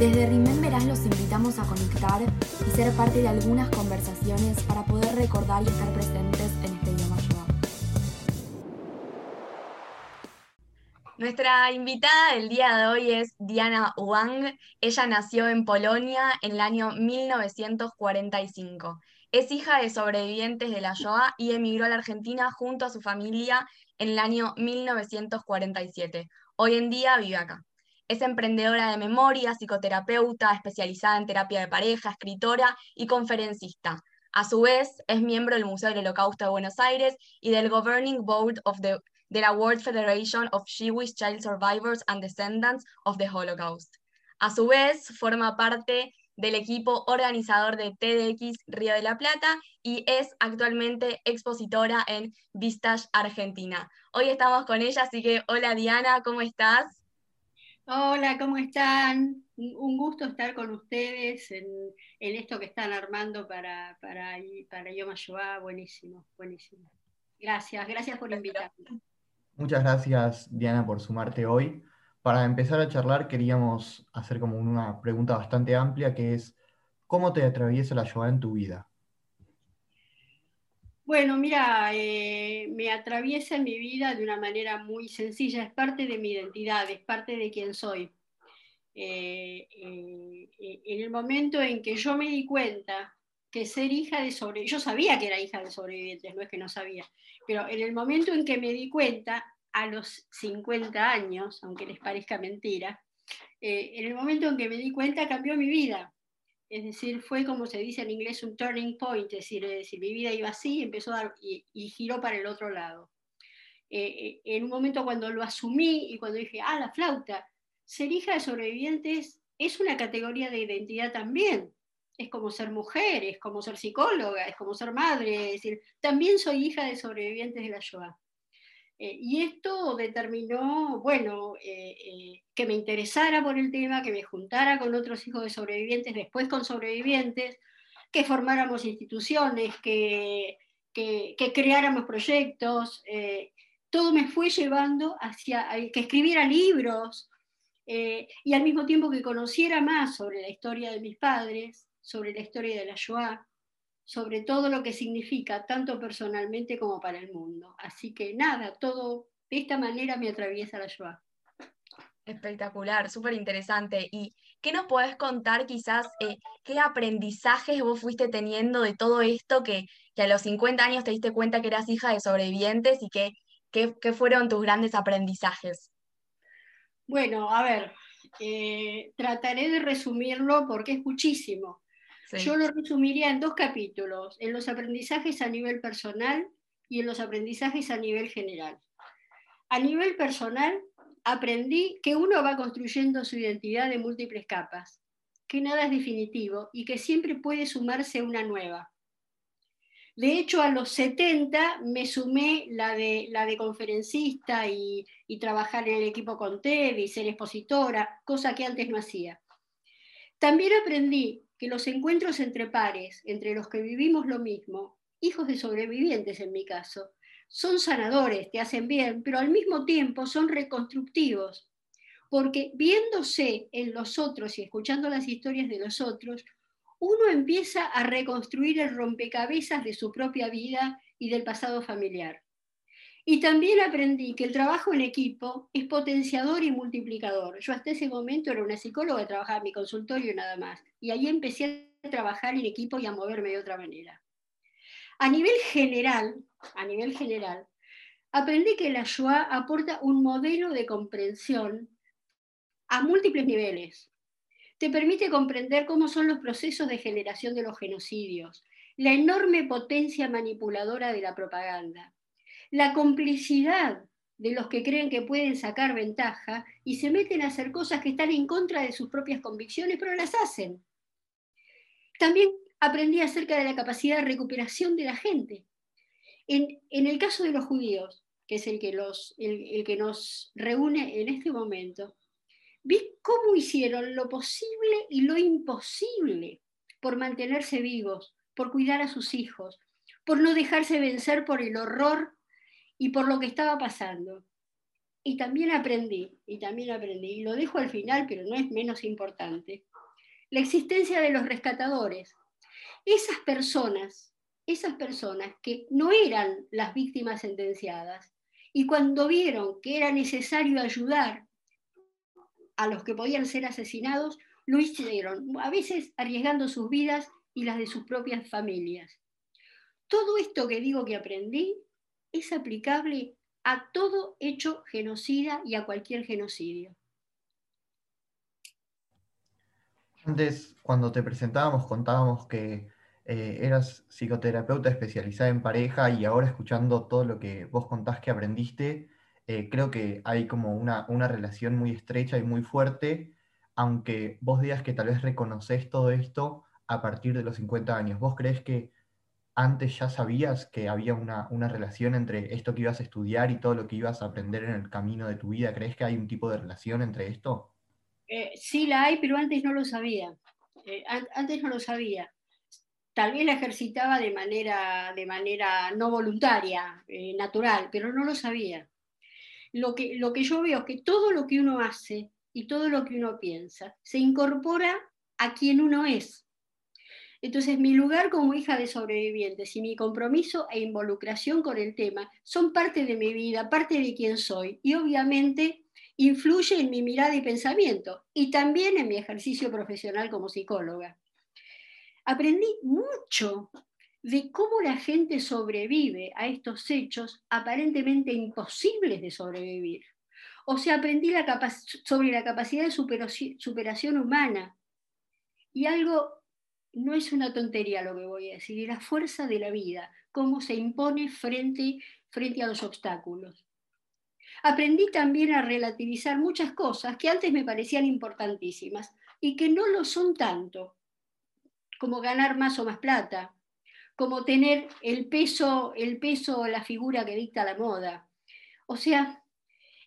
Desde Rememberás los invitamos a conectar y ser parte de algunas conversaciones para poder recordar y estar presentes en este idioma yoga. Nuestra invitada del día de hoy es Diana Wang. Ella nació en Polonia en el año 1945. Es hija de sobrevivientes de la Shoah y emigró a la Argentina junto a su familia en el año 1947. Hoy en día vive acá. Es emprendedora de memoria, psicoterapeuta, especializada en terapia de pareja, escritora y conferencista. A su vez, es miembro del Museo del Holocausto de Buenos Aires y del Governing Board of the, de la World Federation of Jewish Child Survivors and Descendants of the Holocaust. A su vez, forma parte del equipo organizador de TEDx Río de la Plata y es actualmente expositora en Vistage Argentina. Hoy estamos con ella, así que hola Diana, ¿cómo estás? Hola, ¿cómo están? Un gusto estar con ustedes en, esto que están armando para, para, para Yoma Buenísimo, buenísimo. Gracias, gracias por invitarme. Muchas gracias, Diana, por sumarte hoy. Para empezar a charlar, queríamos hacer como una pregunta bastante amplia, que es, ¿cómo te atraviesa la yoga en tu vida? Bueno, mira, eh, me atraviesa mi vida de una manera muy sencilla, es parte de mi identidad, es parte de quien soy. Eh, eh, en el momento en que yo me di cuenta que ser hija de sobrevivientes, yo sabía que era hija de sobrevivientes, no es que no sabía, pero en el momento en que me di cuenta, a los 50 años, aunque les parezca mentira, en el momento en que me di cuenta cambió mi vida es decir, fue como se dice en inglés un turning point, es decir, mi vida iba así empezó a y, giró para el otro lado. Eh, eh, en un momento cuando lo asumí y cuando dije, ah, la flauta, ser hija de sobrevivientes es una categoría de identidad también. Es como ser mujer, es como ser psicóloga, es como ser madre, es decir, también soy hija de sobrevivientes de la Shoah. Eh, y esto determinó, bueno, eh, eh, que me interesara por el tema, que me juntara con otros hijos de sobrevivientes, después con sobrevivientes, que formáramos instituciones, que, que, creáramos proyectos. todo me fue llevando hacia que escribiera libros y al mismo tiempo que conociera más sobre la historia de mis padres, sobre la historia de la Shoah, sobre todo lo que significa, tanto personalmente como para el mundo. Así que nada, todo de esta manera me atraviesa la Shoah. Espectacular, súper interesante. ¿Y qué nos podés contar quizás, eh, qué aprendizajes vos fuiste teniendo de todo esto que, a los 50 años te diste cuenta que eras hija de sobrevivientes y qué, qué, fueron tus grandes aprendizajes? Bueno, a ver, eh, trataré de resumirlo porque es muchísimo. Yo lo resumiría en dos capítulos, en los aprendizajes a nivel personal y en los aprendizajes a nivel general. A nivel personal, aprendí que uno va construyendo su identidad de múltiples capas, que nada es definitivo y que siempre puede sumarse una nueva. De hecho, a los 70 me sumé la de, la de conferencista y, y trabajar en el equipo con TED y ser expositora, cosa que antes no hacía. También aprendí que los encuentros entre pares, entre los que vivimos lo mismo, hijos de sobrevivientes en mi caso, son sanadores, te hacen bien, pero al mismo tiempo son reconstructivos, porque viéndose en los otros y escuchando las historias de los otros, uno empieza a reconstruir el rompecabezas de su propia vida y del pasado familiar. Y también aprendí que el trabajo en equipo es potenciador y multiplicador. Yo hasta ese momento era una psicóloga, trabajaba en mi consultorio y nada más. Y ahí empecé a trabajar en equipo y a moverme de otra manera. A nivel general, a nivel general, aprendí que la Shoah aporta un modelo de comprensión a múltiples niveles. Te permite comprender cómo son los procesos de generación de los genocidios, la enorme potencia manipuladora de la propaganda, la complicidad de los que creen que pueden sacar ventaja y se meten a hacer cosas que están en contra de sus propias convicciones, pero las hacen. También aprendí acerca de la capacidad de recuperación de la gente. En, el caso de los judíos, que es el que, los, el que nos reúne en este momento, vi cómo hicieron lo posible y lo imposible por mantenerse vivos, por cuidar a sus hijos, por no dejarse vencer por el horror y por lo que estaba pasando. y también aprendí, y también aprendí, y lo dejo al final, pero no es menos importante, la existencia de los rescatadores. Esas personas, esas personas que no eran las víctimas sentenciadas, y cuando vieron que era necesario ayudar a los que podían ser asesinados, lo hicieron, a veces arriesgando sus vidas y las de sus propias familias. Todo esto que digo que aprendí es aplicable a todo hecho genocida y a cualquier genocidio. Antes, cuando te presentábamos, contábamos que eh, eras psicoterapeuta especializada en pareja y ahora escuchando todo lo que vos contás que aprendiste, eh, creo que hay como una, una, relación muy estrecha y muy fuerte, aunque vos digas que tal vez reconoces todo esto a partir de los 50 años. ¿Vos crees que antes ya sabías que había una, relación entre esto que ibas a estudiar y todo lo que ibas a aprender en el camino de tu vida? ¿Crees que hay un tipo de relación entre esto? Eh, sí la hay, pero antes no lo sabía. Eh, antes no lo sabía. Tal vez la ejercitaba de manera, de manera no voluntaria, eh, natural, pero no lo sabía. Lo que, lo que yo veo es que todo lo que uno hace y todo lo que uno piensa se incorpora a quien uno es. Entonces, mi lugar como hija de sobrevivientes y mi compromiso e involucración con el tema son parte de mi vida, parte de quien soy y obviamente influye en mi mirada y pensamiento y también en mi ejercicio profesional como psicóloga. Aprendí mucho de cómo la gente sobrevive a estos hechos aparentemente imposibles de sobrevivir. O sea, aprendí sobre la capacidad de superación humana y algo no es una tontería lo que voy a decir, es la fuerza de la vida, cómo se impone frente, frente a los obstáculos. Aprendí también a relativizar muchas cosas que antes me parecían importantísimas y que no lo son tanto, como ganar más o más plata, como tener el peso, el peso o la figura que dicta la moda. O sea,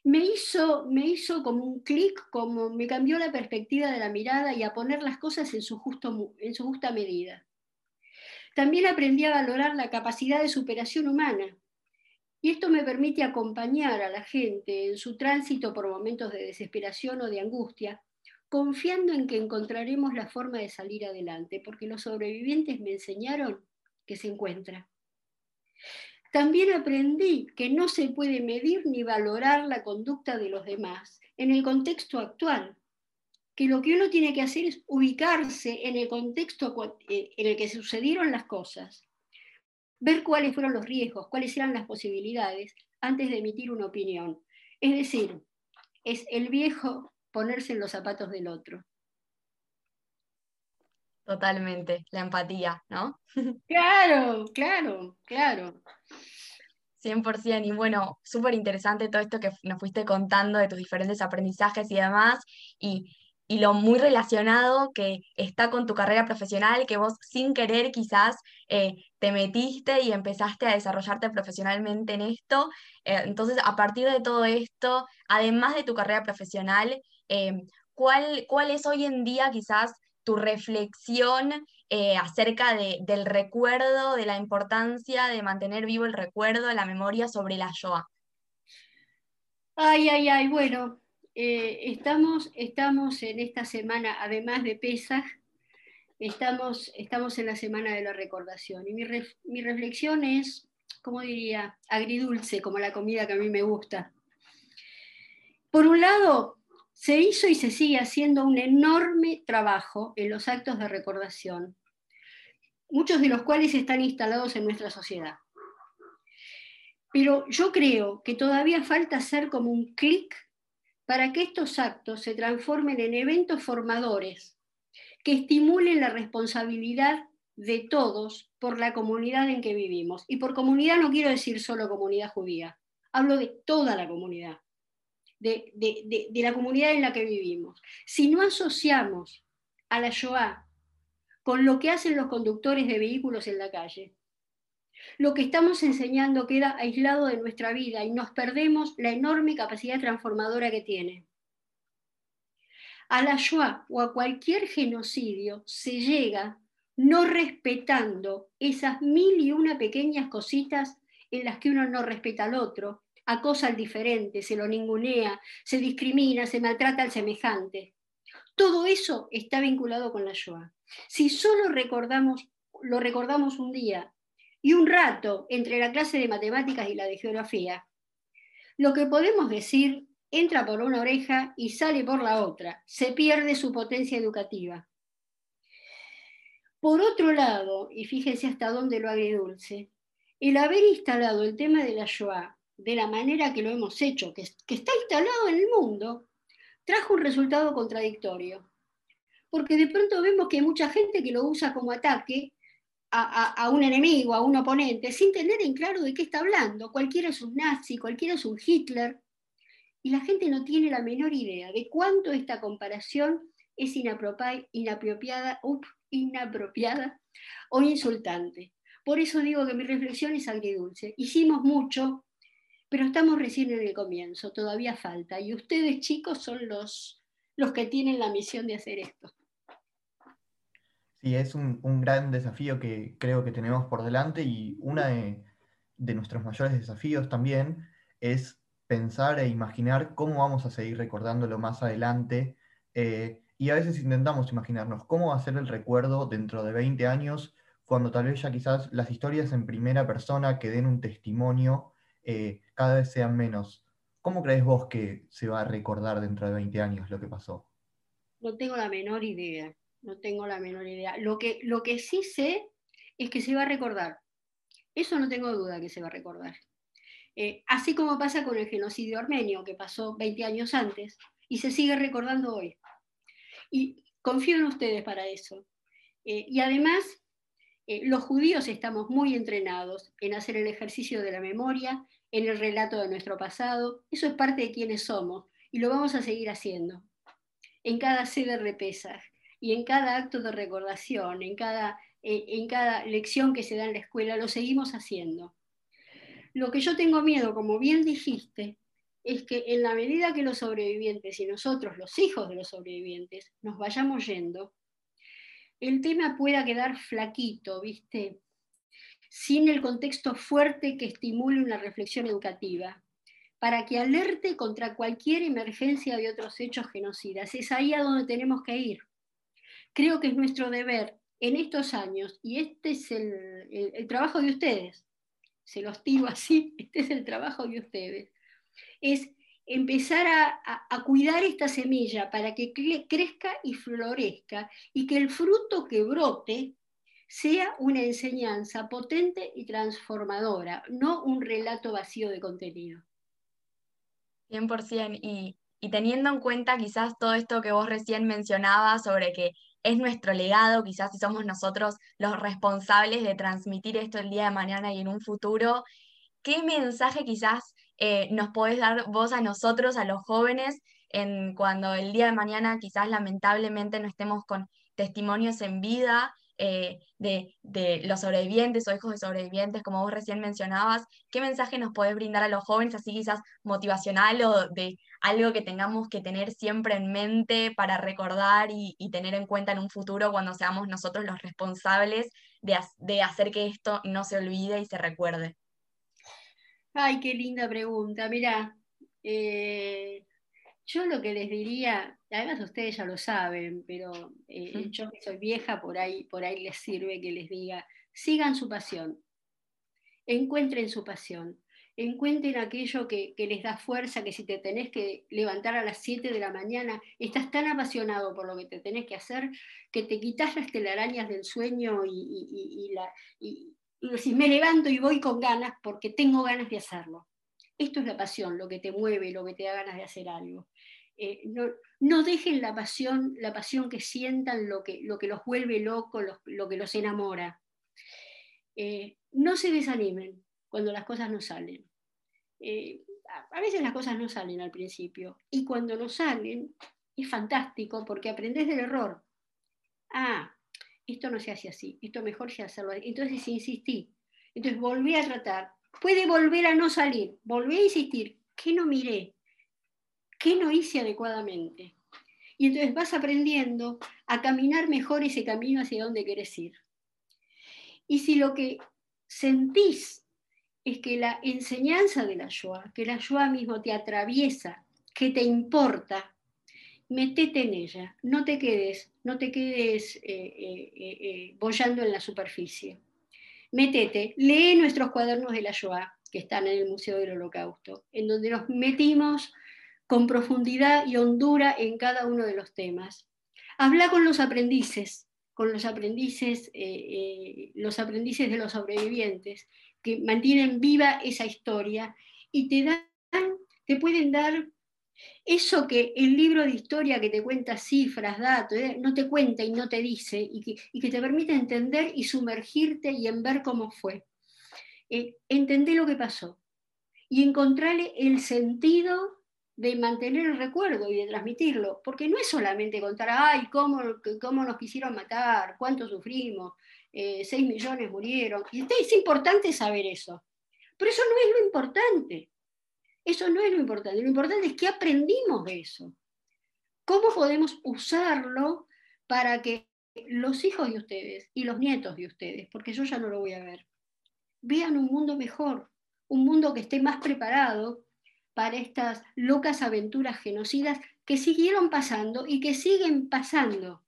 me hizo, me hizo como un clic, como me cambió la perspectiva de la mirada y a poner las cosas en su, justo, en su justa medida. También aprendí a valorar la capacidad de superación humana. Y esto me permite acompañar a la gente en su tránsito por momentos de desesperación o de angustia, confiando en que encontraremos la forma de salir adelante, porque los sobrevivientes me enseñaron que se encuentra. También aprendí que no se puede medir ni valorar la conducta de los demás en el contexto actual, que lo que uno tiene que hacer es ubicarse en el contexto eh, en el que sucedieron las cosas, ver cuáles fueron los riesgos, cuáles eran las posibilidades antes de emitir una opinión. Es decir, es el viejo ponerse en los zapatos del otro. Totalmente, la empatía, ¿no? Claro, claro, claro. 100%, y bueno, súper interesante todo esto que nos fuiste contando de tus diferentes aprendizajes y demás, y, lo muy relacionado que está con tu carrera profesional, que vos sin querer quizás eh, te metiste y empezaste a desarrollarte profesionalmente en esto. Eh, entonces, a partir de todo esto, además de tu carrera profesional, eh, ¿cuál, ¿cuál es hoy en día quizás tu reflexión eh, acerca del recuerdo, de la importancia de mantener vivo el recuerdo, la memoria sobre la Shoah. Ay, ay, ay, bueno, eh, estamos, estamos en esta semana, además de Pesaj, estamos, estamos en la semana de la recordación. Y mi, mi reflexión es, como diría, agridulce, como la comida que a mí me gusta. Por un lado, se hizo y se sigue haciendo un enorme trabajo en los actos de recordación, muchos de los cuales están instalados en nuestra sociedad. Pero yo creo que todavía falta hacer como un clic para que estos actos se transformen en eventos formadores que estimulen la responsabilidad de todos por la comunidad en que vivimos. Y por comunidad no quiero decir solo comunidad judía, hablo de toda la comunidad de, la comunidad en la que vivimos. Si no asociamos a la Shoah con lo que hacen los conductores de vehículos en la calle, lo que estamos enseñando queda aislado de nuestra vida y nos perdemos la enorme capacidad transformadora que tiene. A la Shoah o a cualquier genocidio se llega no respetando esas mil y una pequeñas cositas en las que uno no respeta al otro, acosa al diferente, se lo ningunea, se discrimina, se maltrata al semejante. Todo eso está vinculado con la Shoah. Si solo recordamos, lo recordamos un día y un rato entre la clase de matemáticas y la de geografía, lo que podemos decir entra por una oreja y sale por la otra, se pierde su potencia educativa. Por otro lado, y fíjense hasta dónde lo agridulce, el haber instalado el tema de la Shoah de la manera que lo hemos hecho, que, está instalado en el mundo, trajo un resultado contradictorio. Porque de pronto vemos que hay mucha gente que lo usa como ataque a, un enemigo, a un oponente, sin tener en claro de qué está hablando. Cualquiera es un nazi, cualquiera es un Hitler. Y la gente no tiene la menor idea de cuánto esta comparación es inapropiada, inapropiada o insultante. Por eso digo que mi reflexión es agridulce. Hicimos mucho, pero estamos recién en el comienzo, todavía falta. Y ustedes, chicos, son los, los que tienen la misión de hacer esto. Sí, es un, gran desafío que creo que tenemos por delante y uno de, nuestros mayores desafíos también es pensar e imaginar cómo vamos a seguir recordándolo más adelante. Eh, y a veces intentamos imaginarnos cómo va a ser el recuerdo dentro de 20 años cuando tal vez ya quizás las historias en primera persona que den un testimonio eh, cada vez sean menos. ¿Cómo crees vos que se va a recordar dentro de 20 años lo que pasó? No tengo la menor idea, no tengo la menor idea. Lo que, lo que sí sé es que se va a recordar. Eso no tengo duda que se va a recordar. Eh, así como pasa con el genocidio armenio, que pasó 20 años antes y se sigue recordando hoy. Y confío en ustedes para eso. Eh, y además, eh, los judíos estamos muy entrenados en hacer el ejercicio de la memoria, en el relato de nuestro pasado. Eso es parte de quienes somos y lo vamos a seguir haciendo. En cada sede repesa y en cada acto de recordación, en cada, eh, en cada lección que se da en la escuela, lo seguimos haciendo. Lo que yo tengo miedo, como bien dijiste, es que en la medida que los sobrevivientes y nosotros, los hijos de los sobrevivientes, nos vayamos yendo, el tema pueda quedar flaquito, ¿viste? Sin el contexto fuerte que estimule una reflexión educativa, para que alerte contra cualquier emergencia de otros hechos genocidas. Es ahí a donde tenemos que ir. Creo que es nuestro deber en estos años, y este es el, trabajo de ustedes, se los tiro así, este es el trabajo de ustedes, es empezar a, cuidar esta semilla para que crezca y florezca y que el fruto que brote sea una enseñanza potente y transformadora, no un relato vacío de contenido. 100%. Y, y teniendo en cuenta quizás todo esto que vos recién mencionabas sobre que es nuestro legado, quizás si somos nosotros los responsables de transmitir esto el día de mañana y en un futuro, ¿qué mensaje quizás eh, nos podés dar vos a nosotros, a los jóvenes, en cuando el día de mañana quizás lamentablemente no estemos con testimonios en vida eh, de, los sobrevivientes o hijos de sobrevivientes, como vos recién mencionabas, ¿qué mensaje nos podés brindar a los jóvenes, así quizás motivacional o de algo que tengamos que tener siempre en mente para recordar y, tener en cuenta en un futuro cuando seamos nosotros los responsables de, de hacer que esto no se olvide y se recuerde? Ay, qué linda pregunta. Mirá, eh, yo lo que les diría, además ustedes ya lo saben, pero eh, yo que soy vieja, por ahí, por ahí les sirve que les diga, sigan su pasión, encuentren su pasión, encuentren aquello que, les da fuerza, que si te tenés que levantar a las 7 de la mañana, estás tan apasionado por lo que te tenés que hacer, que te quitas las telarañas del sueño y, la, y decís, me levanto y voy con ganas porque tengo ganas de hacerlo. Esto es la pasión, lo que te mueve, lo que te da ganas de hacer algo. Eh, no, dejen la pasión, la pasión que sientan, lo que, lo que los vuelve locos, lo, que los enamora. Eh, no se desanimen cuando las cosas no salen. Eh, a veces las cosas no salen al principio y cuando no salen es fantástico porque aprendes del error. Ah, esto no se hace así, esto mejor se hacerlo. Entonces insistí, entonces volví a tratar. Puede volver a no salir, volví a insistir, ¿qué no miré? ¿Qué no hice adecuadamente? Y entonces vas aprendiendo a caminar mejor ese camino hacia donde querés ir. Y si lo que sentís es que la enseñanza de la Shoah, que la Shoah mismo te atraviesa, que te importa, metete en ella, no te quedes, no te quedes eh, eh, eh, bollando en la superficie. Metete, lee nuestros cuadernos de la Shoah, que están en el Museo del Holocausto, en donde nos metimos con profundidad y hondura en cada uno de los temas. Habla con los aprendices, con los aprendices, los aprendices de los sobrevivientes, que mantienen viva esa historia y te dan, te pueden dar eso que el libro de historia que te cuenta cifras, datos, eh, no te cuenta y no te dice, y que, te permite entender y sumergirte y en ver cómo fue. Eh, entender lo que pasó y encontrarle el sentido de mantener el recuerdo y de transmitirlo, porque no es solamente contar, ay, cómo, cómo nos quisieron matar, cuánto sufrimos, eh, 6 millones murieron, y es importante saber eso, pero eso no es lo importante. Eso no es lo importante. Lo importante es qué aprendimos de eso. ¿Cómo podemos usarlo para que los hijos de ustedes y los nietos de ustedes, porque yo ya no lo voy a ver, vean un mundo mejor, un mundo que esté más preparado para estas locas aventuras genocidas que siguieron pasando y que siguen pasando.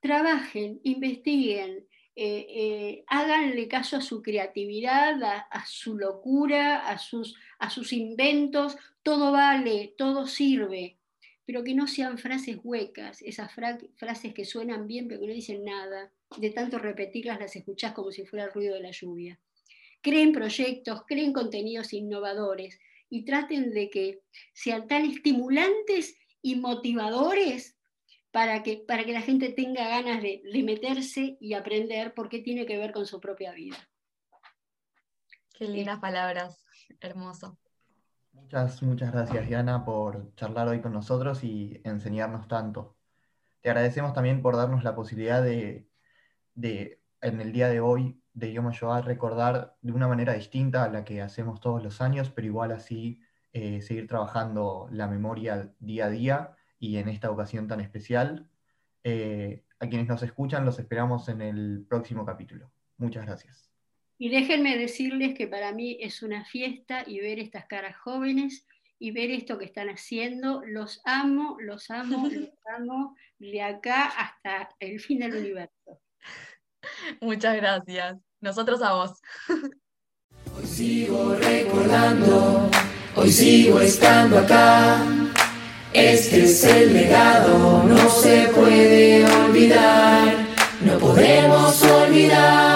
Trabajen, investiguen, eh, eh, háganle caso a su creatividad, a, su locura, a sus, inventos, todo vale, todo sirve, pero que no sean frases huecas, esas frases que suenan bien pero que no dicen nada, de tanto repetirlas las escuchás como si fuera el ruido de la lluvia. Creen proyectos, creen contenidos innovadores y traten de que sean tan estimulantes y motivadores para que, para que la gente tenga ganas de, meterse y aprender porque tiene que ver con su propia vida. Qué lindas palabras, hermoso. Muchas, muchas gracias, Diana, por charlar hoy con nosotros y enseñarnos tanto. Te agradecemos también por darnos la posibilidad de, en el día de hoy, de Yom HaShoah, recordar de una manera distinta a la que hacemos todos los años, pero igual así eh, seguir trabajando la memoria día a día y en esta ocasión tan especial. Eh, a quienes nos escuchan, los esperamos en el próximo capítulo. Muchas gracias. Y déjenme decirles que para mí es una fiesta y ver estas caras jóvenes y ver esto que están haciendo. Los amo, los amo, los amo de acá hasta el fin del universo. Muchas gracias. Nosotros a vos. Hoy sigo recordando, hoy sigo estando acá. Este es el legado, no se puede olvidar, no podemos olvidar.